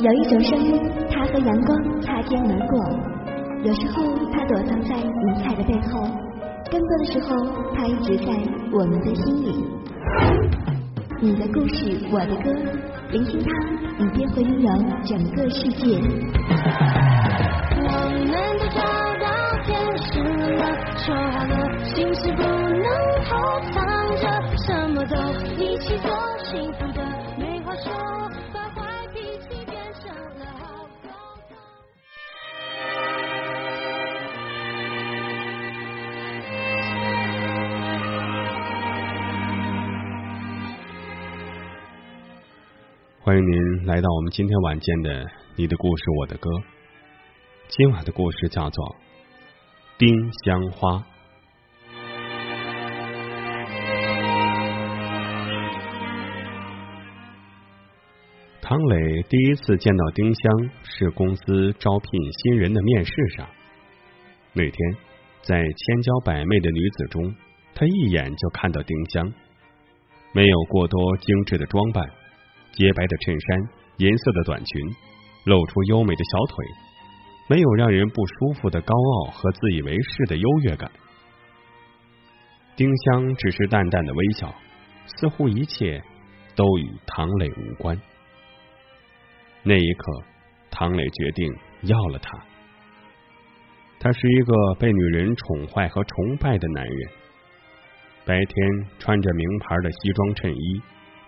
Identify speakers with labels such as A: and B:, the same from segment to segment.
A: 有一种声音，它和阳光擦肩而过。有时候，它躲藏在云彩的背后；更多的时候，它一直在我们的心里。你的故事，我的歌，聆听它，你便会拥有整个世界。
B: 我们都找到天使了，说好了，心事不能偷藏着，什么都一起做，幸福
C: 欢迎您来到我们今天晚间的《你的故事我的歌》。今晚的故事叫做《丁香花》。唐磊第一次见到丁香是公司招聘新人的面试上。那天，在千娇百媚的女子中，他一眼就看到丁香，没有过多精致的装扮。洁白的衬衫，银色的短裙，露出优美的小腿，没有让人不舒服的高傲和自以为是的优越感。丁香只是淡淡的微笑，似乎一切都与唐磊无关。那一刻，唐磊决定要了她。他是一个被女人宠坏和崇拜的男人。白天穿着名牌的西装衬衣。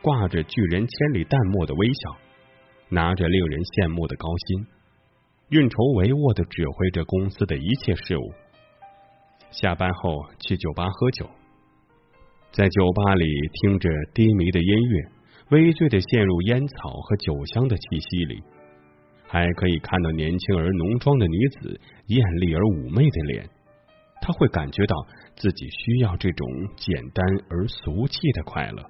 C: 挂着拒人千里淡漠的微笑，拿着令人羡慕的高薪，运筹帷幄的指挥着公司的一切事务。下班后去酒吧喝酒，在酒吧里听着低迷的音乐，微醉的陷入烟草和酒香的气息里，还可以看到年轻而浓妆的女子艳丽而妩媚的脸，他会感觉到自己需要这种简单而俗气的快乐。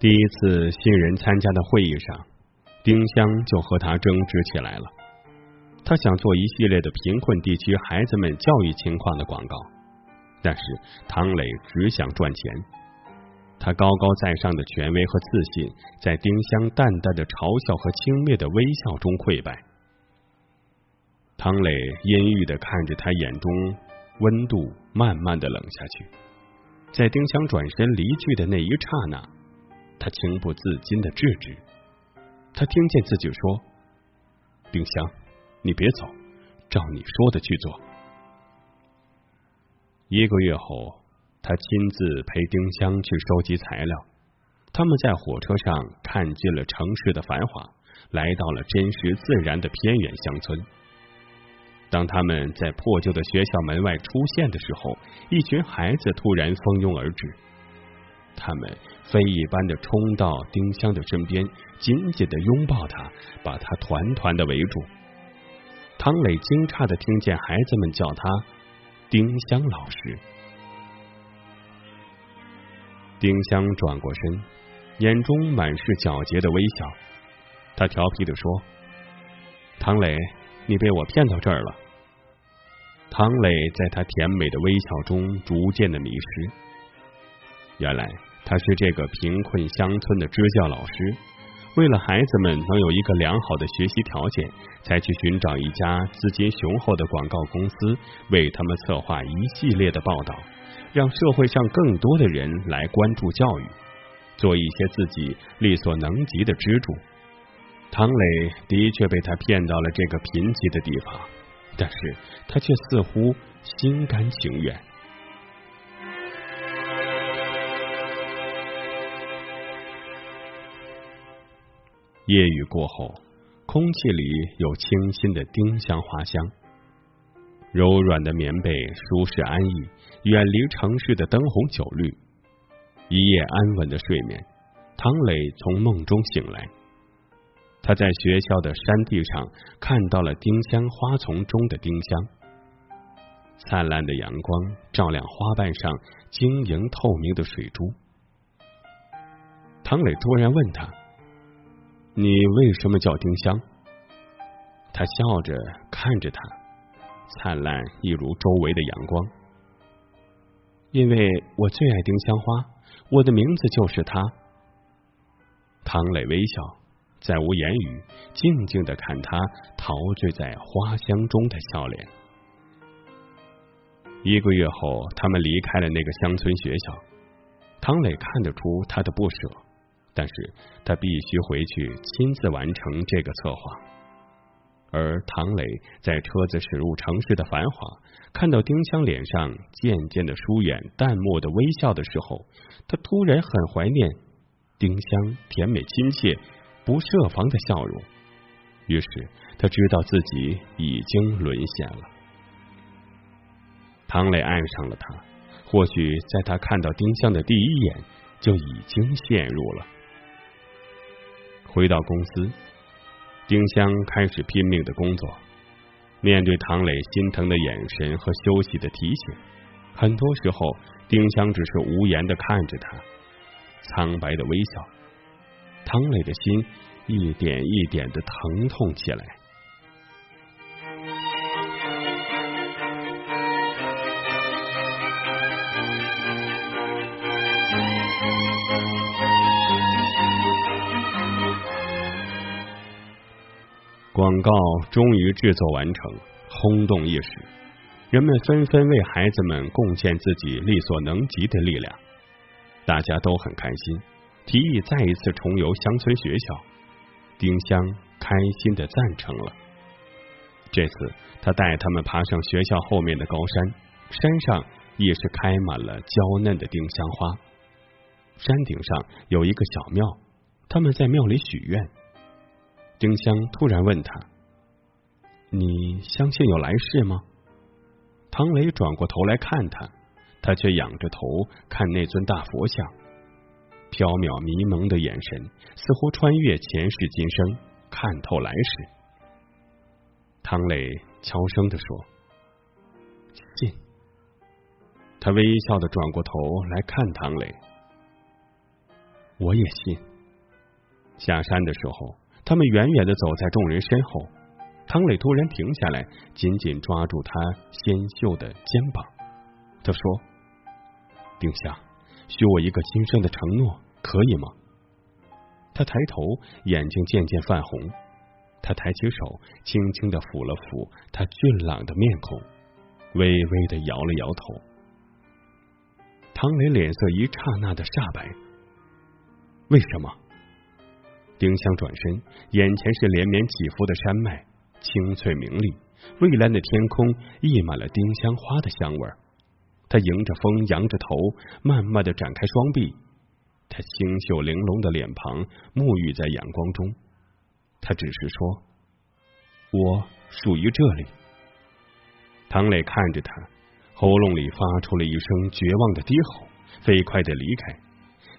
C: 第一次新人参加的会议上，丁香就和他争执起来了。他想做一系列的贫困地区孩子们教育情况的广告，但是唐磊只想赚钱。他高高在上的权威和自信，在丁香淡淡的嘲笑和轻蔑的微笑中溃败。唐磊阴郁的看着他，眼中温度慢慢的冷下去。在丁香转身离去的那一刹那。情不自禁的制止，他听见自己说：“丁香，你别走，照你说的去做。”一个月后，他亲自陪丁香去收集材料。他们在火车上看尽了城市的繁华，来到了真实自然的偏远乡村。当他们在破旧的学校门外出现的时候，一群孩子突然蜂拥而至。他们飞一般的冲到丁香的身边，紧紧的拥抱她，把她团团的围住。唐磊惊诧的听见孩子们叫他丁香老师。丁香转过身，眼中满是皎洁的微笑。他调皮的说：“唐磊，你被我骗到这儿了。”唐磊在他甜美的微笑中逐渐的迷失。原来。他是这个贫困乡村的支教老师，为了孩子们能有一个良好的学习条件，才去寻找一家资金雄厚的广告公司，为他们策划一系列的报道，让社会上更多的人来关注教育，做一些自己力所能及的支柱。唐磊的确被他骗到了这个贫瘠的地方，但是他却似乎心甘情愿。夜雨过后，空气里有清新的丁香花香，柔软的棉被舒适安逸，远离城市的灯红酒绿，一夜安稳的睡眠。唐磊从梦中醒来，他在学校的山地上看到了丁香花丛中的丁香，灿烂的阳光照亮花瓣上晶莹透明的水珠。唐磊突然问他。你为什么叫丁香？他笑着看着他，灿烂一如周围的阳光。因为我最爱丁香花，我的名字就是它。唐磊微笑，再无言语，静静的看他陶醉在花香中的笑脸。一个月后，他们离开了那个乡村学校。唐磊看得出他的不舍，但是他必须回去亲自完成这个策划。而唐磊在车子驶入城市的繁华，看到丁香脸上渐渐的疏远、淡漠的微笑的时候，他突然很怀念丁香甜美亲切、不设防的笑容。于是他知道自己已经沦陷了。唐磊爱上了他，或许在他看到丁香的第一眼就已经陷入了。回到公司，丁香开始拼命的工作。面对唐磊心疼的眼神和休息的提醒，很多时候丁香只是无言的看着他，苍白的微笑。唐磊的心一点一点的疼痛起来。广告终于制作完成，轰动一时，人们纷纷为孩子们贡献自己力所能及的力量，大家都很开心，提议再一次重游乡村学校。丁香开心的赞成了。这次他带他们爬上学校后面的高山，山上也是开满了娇嫩的丁香花。山顶上有一个小庙，他们在庙里许愿。丁香突然问他：“你相信有来世吗？”唐雷转过头来看他，他却仰着头看那尊大佛像，缥缈迷蒙的眼神似乎穿越前世今生，看透来世。唐磊悄声的说：“信。”他微笑的转过头来看唐磊：“我也信。”下山的时候。他们远远的走在众人身后，唐磊突然停下来，紧紧抓住他纤秀的肩膀。他说：“丁香，许我一个今生的承诺，可以吗？”他抬头，眼睛渐渐泛红。他抬起手，轻轻的抚了抚他俊朗的面孔，微微的摇了摇头。唐磊脸色一刹那的煞白。为什么？丁香转身，眼前是连绵起伏的山脉，清翠明丽，蔚蓝的天空溢满了丁香花的香味儿。他迎着风，扬着头，慢慢的展开双臂，他清秀玲珑的脸庞沐浴在阳光中。他只是说：“我属于这里。”唐磊看着他，喉咙里发出了一声绝望的低吼，飞快的离开。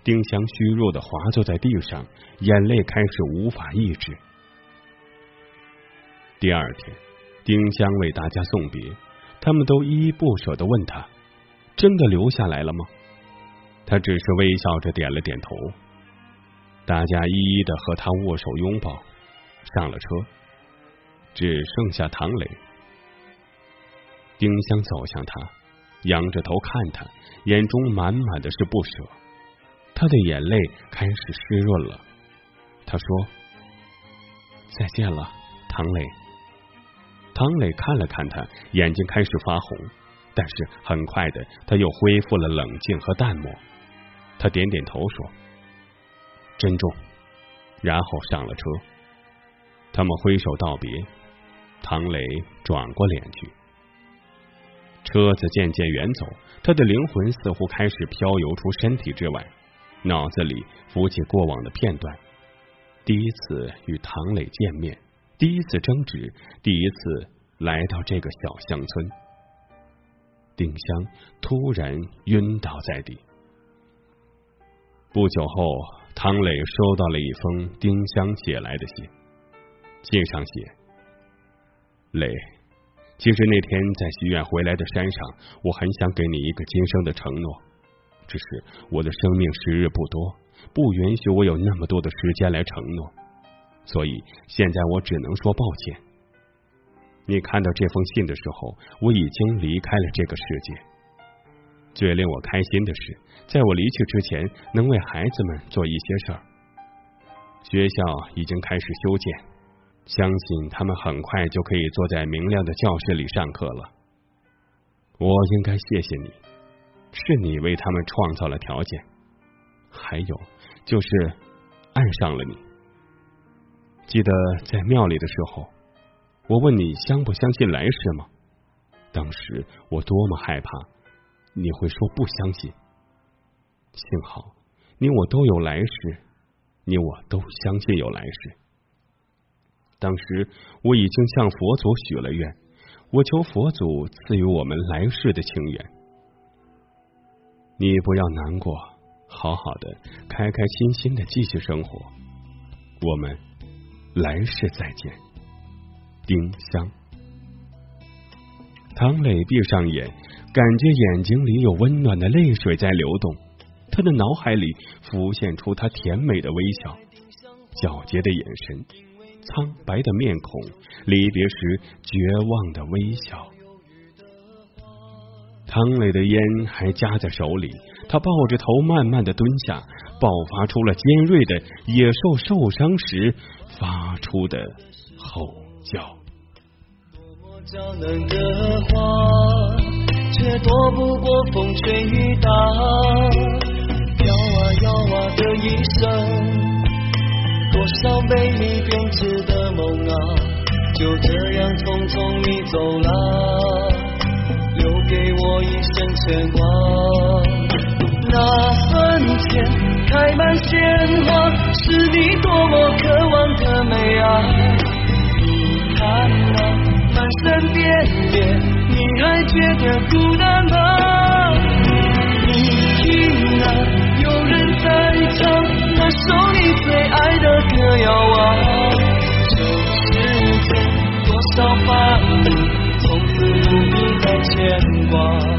C: 丁香虚弱的滑坐在地上，眼泪开始无法抑制。第二天，丁香为大家送别，他们都依依不舍的问他：“真的留下来了吗？”他只是微笑着点了点头。大家一一的和他握手拥抱，上了车，只剩下唐磊。丁香走向他，仰着头看他，眼中满满的是不舍。他的眼泪开始湿润了。他说：“再见了，唐磊。”唐磊看了看他，眼睛开始发红，但是很快的，他又恢复了冷静和淡漠。他点点头说：“珍重。”然后上了车。他们挥手道别，唐磊转过脸去。车子渐渐远走，他的灵魂似乎开始飘游出身体之外。脑子里浮起过往的片段，第一次与唐磊见面，第一次争执，第一次来到这个小乡村。丁香突然晕倒在地。不久后，唐磊收到了一封丁香写来的信，信上写：“磊，其实那天在许愿回来的山上，我很想给你一个今生的承诺。”只是我的生命时日不多，不允许我有那么多的时间来承诺，所以现在我只能说抱歉。你看到这封信的时候，我已经离开了这个世界。最令我开心的是，在我离去之前，能为孩子们做一些事儿。学校已经开始修建，相信他们很快就可以坐在明亮的教室里上课了。我应该谢谢你，是你为他们创造了条件。还有就是爱上了你。记得在庙里的时候，我问你相不相信来世吗？当时我多么害怕你会说不相信。幸好你我都有来世，你我都相信有来世。当时我已经向佛祖许了愿，我求佛祖赐予我们来世的情缘。你不要难过，好好的，开开心心的继续生活。我们。来世再见，丁香。唐磊闭上眼，感觉眼睛里有温暖的泪水在流动，他的脑海里浮现出他甜美的微笑、皎洁的眼神、苍白的面孔、离别时绝望的微笑。汤磊的烟还夹在手里，他抱着头慢慢的蹲下，爆发出了尖锐的野兽受伤时。发出的吼叫，
D: 多么娇嫩的花，却躲不过风吹雨打。摇啊摇啊的一生，多少美丽编织的梦啊，就这样匆匆你走了，给我一生牵挂。那坟前开满鲜花，是你多么渴望的美啊！你看那满山遍野，你还觉得孤牵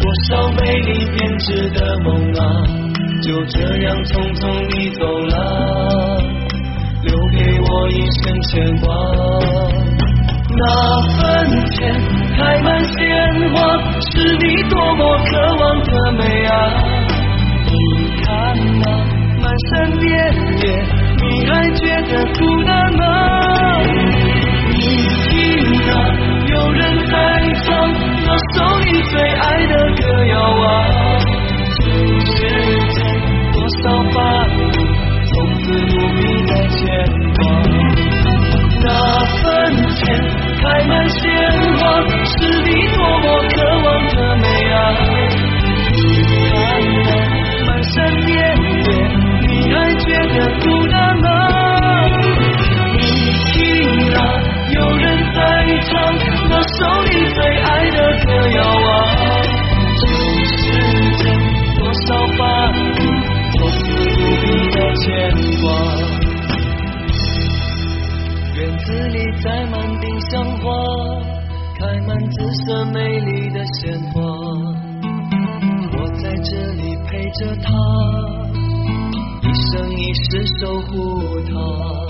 D: 多少美丽编织的梦啊，就这样匆匆你走了，留给我一生牵挂。那坟前开满鲜花，是你多么渴望的美啊！你看那满山遍野，你还觉得是你多么渴望的美啊！你是守护她